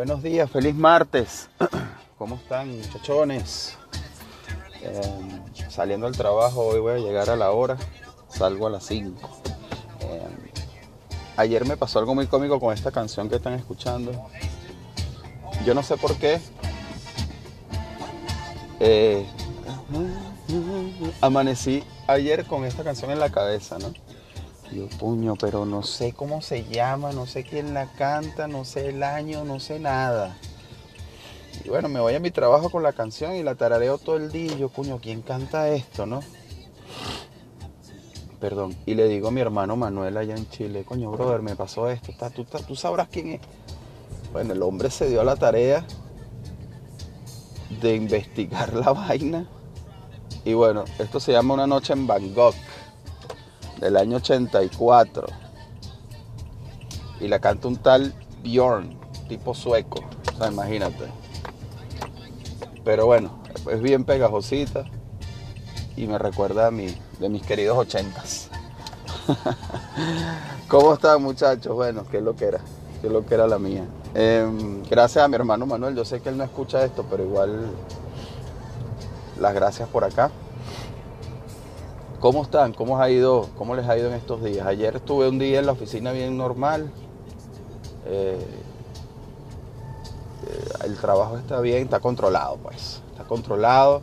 Buenos días, feliz martes. ¿Cómo están muchachones? Eh, saliendo al trabajo, hoy voy a llegar a la hora, salgo a las 5. Eh, ayer me pasó algo muy cómico con esta canción que están escuchando. Yo no sé por qué. Eh, amanecí ayer con esta canción en la cabeza, ¿no? Yo, puño, pero no sé cómo se llama, no sé quién la canta, no sé el año, no sé nada. Y bueno, me voy a mi trabajo con la canción y la tarareo todo el día. Y yo, puño, ¿quién canta esto, no? Perdón. Y le digo a mi hermano Manuel allá en Chile, coño, brother, me pasó esto. ¿Tú, tú sabrás quién es? Bueno, el hombre se dio a la tarea de investigar la vaina. Y bueno, esto se llama Una noche en Bangkok del año 84. Y la canta un tal Bjorn, tipo sueco. O sea, imagínate. Pero bueno, es bien pegajosita y me recuerda a mí, de mis queridos ochentas. ¿Cómo están muchachos? Bueno, qué lo que era, qué lo que era la mía. Em, gracias a mi hermano Manuel, yo sé que él no escucha esto, pero igual las gracias por acá. ¿Cómo están? ¿Cómo, ha ido, ¿Cómo les ha ido en estos días? Ayer estuve un día en la oficina bien normal. Eh, eh, el trabajo está bien, está controlado, pues. Está controlado.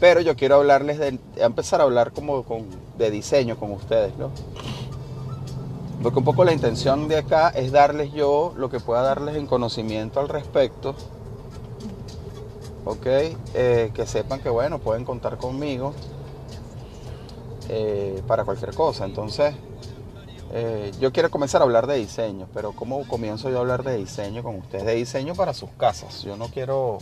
Pero yo quiero hablarles de, empezar a hablar como de diseño con ustedes, ¿no? Porque un poco la intención de acá es darles yo lo que pueda darles en conocimiento al respecto. ¿Ok? Eh, que sepan que, bueno, pueden contar conmigo eh, para cualquier cosa. Entonces, eh, yo quiero comenzar a hablar de diseño, pero ¿cómo comienzo yo a hablar de diseño con ustedes? De diseño para sus casas. Yo no quiero...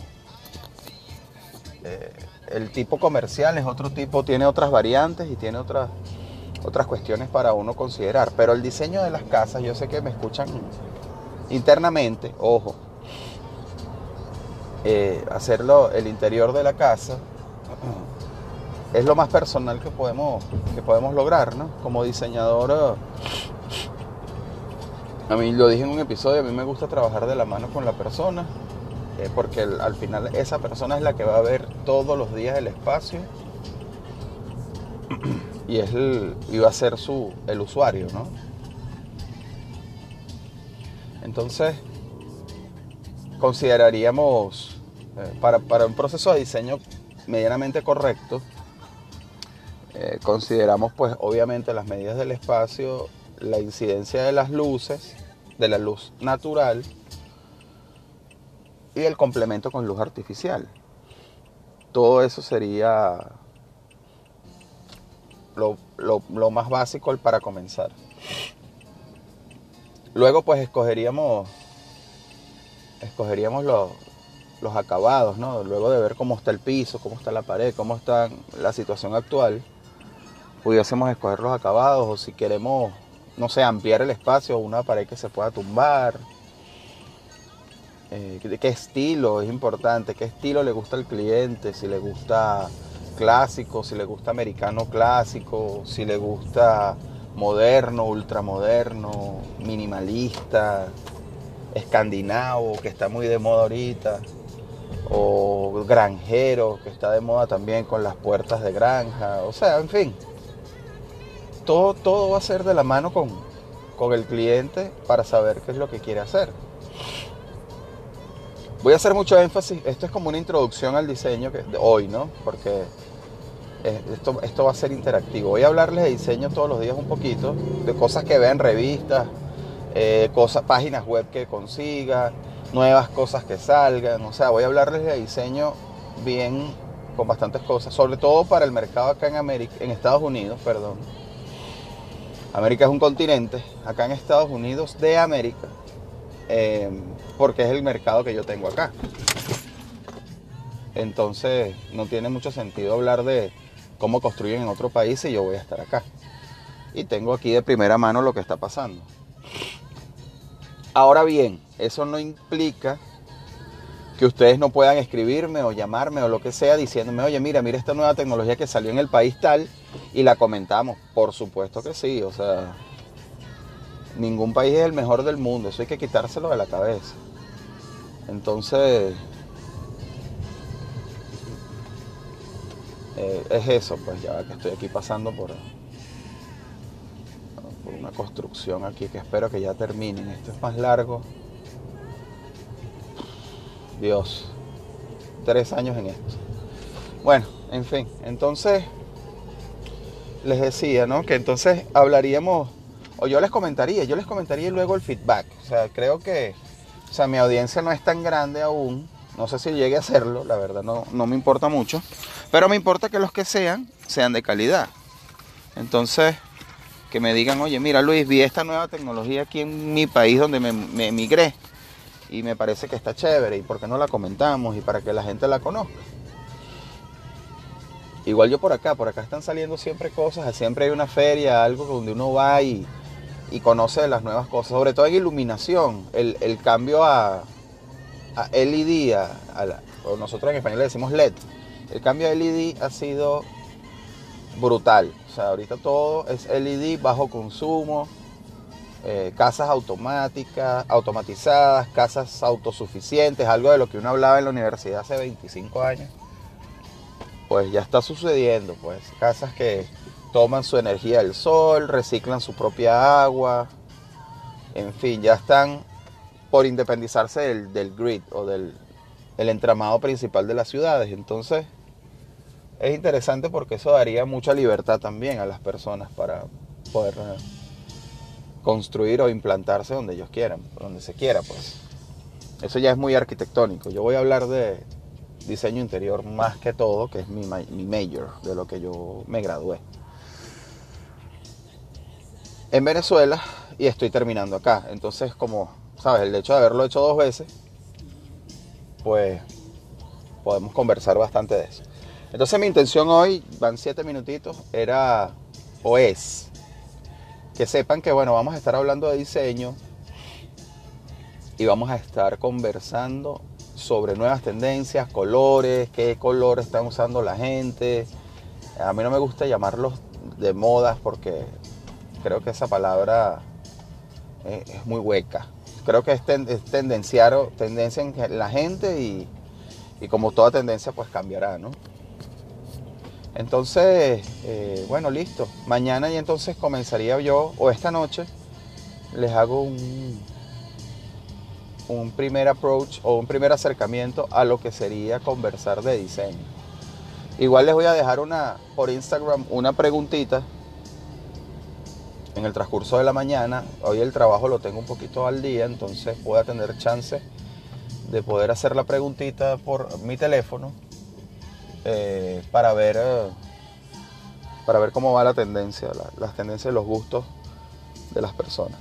Eh, el tipo comercial es otro tipo, tiene otras variantes y tiene otras, otras cuestiones para uno considerar. Pero el diseño de las casas, yo sé que me escuchan internamente, ojo, hacerlo el interior de la casa es lo más personal que podemos, que podemos lograr, ¿no? Como diseñador, eh, a mí lo dije en un episodio, a mí me gusta trabajar de la mano con la persona, eh, porque al final esa persona es la que va a ver todos los días el espacio y, es va a ser su, el usuario, ¿no? Entonces, consideraríamos, eh, para, para un proceso de diseño medianamente correcto, eh, consideramos pues obviamente las medidas del espacio, la incidencia de las luces, de la luz natural y el complemento con luz artificial. Todo eso sería lo, más básico para comenzar. Luego pues escogeríamos, escogeríamos los, los acabados, ¿no? Luego de ver cómo está el piso, cómo está la pared, cómo está la situación actual pudiésemos escoger los acabados o si queremos, no sé, ampliar el espacio, una pared que se pueda tumbar. Eh, ¿De qué estilo es importante? ¿Qué estilo le gusta al cliente? Si le gusta clásico, si le gusta americano clásico, si le gusta moderno, ultramoderno, minimalista, escandinavo, que está muy de moda ahorita, o granjero, que está de moda también con las puertas de granja, o sea, en fin, todo, va a ser de la mano con, el cliente para saber qué es lo que quiere hacer. Voy a hacer mucho énfasis, esto es como una introducción al diseño que, de hoy, ¿no? Porque eh, esto, esto va a ser interactivo. Voy a hablarles de diseño todos los días un poquito, de cosas que vean revistas, eh, cosas, páginas web que consiga, nuevas cosas que salgan. O sea, voy a hablarles de diseño bien con bastantes cosas, sobre todo para el mercado acá en América, en Estados Unidos, perdón América es un continente, acá en Estados Unidos de América, eh, porque es el mercado que yo tengo acá. Entonces no tiene mucho sentido hablar de cómo construyen en otro país si yo voy a estar acá. Y tengo aquí de primera mano lo que está pasando. Ahora bien, eso no implica que ustedes no puedan escribirme o llamarme o lo que sea diciéndome, oye, mira, mira esta nueva tecnología que salió en el país tal y la comentamos. Por supuesto que sí, o sea, ningún país es el mejor del mundo, eso hay que quitárselo de la cabeza. Entonces, eh, es eso, pues ya que estoy aquí pasando por, por una construcción aquí que espero que ya terminen. Esto es más largo. Dios, tres años en esto. Bueno, en fin, entonces les decía, ¿no? Que entonces hablaríamos, o yo les comentaría, yo les comentaría luego el feedback. O sea, creo que, o sea, mi audiencia no es tan grande aún. No sé si llegue a hacerlo, la verdad no, no me importa mucho. Pero me importa que los que sean, sean de calidad. Entonces, que me digan, oye, mira Luis, vi esta nueva tecnología aquí en mi país donde me, me emigré y me parece que está chévere y por qué no la comentamos y para que la gente la conozca. Igual yo por acá, por acá están saliendo siempre cosas, siempre hay una feria, algo donde uno va y, y conoce las nuevas cosas, sobre todo en iluminación, el, el cambio a, a LED, nosotros en español le decimos LED, el cambio a LED ha sido brutal, o sea, ahorita todo es LED, bajo consumo, eh, casas automáticas, automatizadas, casas autosuficientes, algo de lo que uno hablaba en la universidad hace 25 años pues ya está sucediendo, pues casas que toman su energía del sol, reciclan su propia agua, en fin, ya están por independizarse del, grid o del entramado principal de las ciudades. Entonces, es interesante porque eso daría mucha libertad también a las personas para poder construir o implantarse donde ellos quieran, donde se quiera, pues. Eso ya es muy arquitectónico. Yo voy a hablar de, diseño interior más que todo, que es mi, mi major, de lo que yo me gradué. En Venezuela y estoy terminando acá. Entonces, como, ¿sabes? El hecho de haberlo hecho dos veces, pues podemos conversar bastante de eso. Entonces mi intención hoy, van siete minutitos, era o es que sepan que, bueno, vamos a estar hablando de diseño y vamos a estar conversando sobre nuevas tendencias, colores, qué color están usando la gente. A mí no me gusta llamarlos de modas porque creo que esa palabra es, muy hueca. Creo que es, tendenciar, tendencia en la gente y, como toda tendencia pues cambiará, ¿no? Entonces, eh, bueno, listo. Mañana y entonces comenzaría yo, o esta noche, les hago un, un primer approach o un primer acercamiento a lo que sería conversar de diseño. Igual les voy a dejar una por Instagram una preguntita en el transcurso de la mañana. Hoy el trabajo lo tengo un poquito al día, entonces voy a tener chance de poder hacer la preguntita por mi teléfono eh, para, ver, eh, para ver cómo va la tendencia, las tendencias y los gustos de las personas.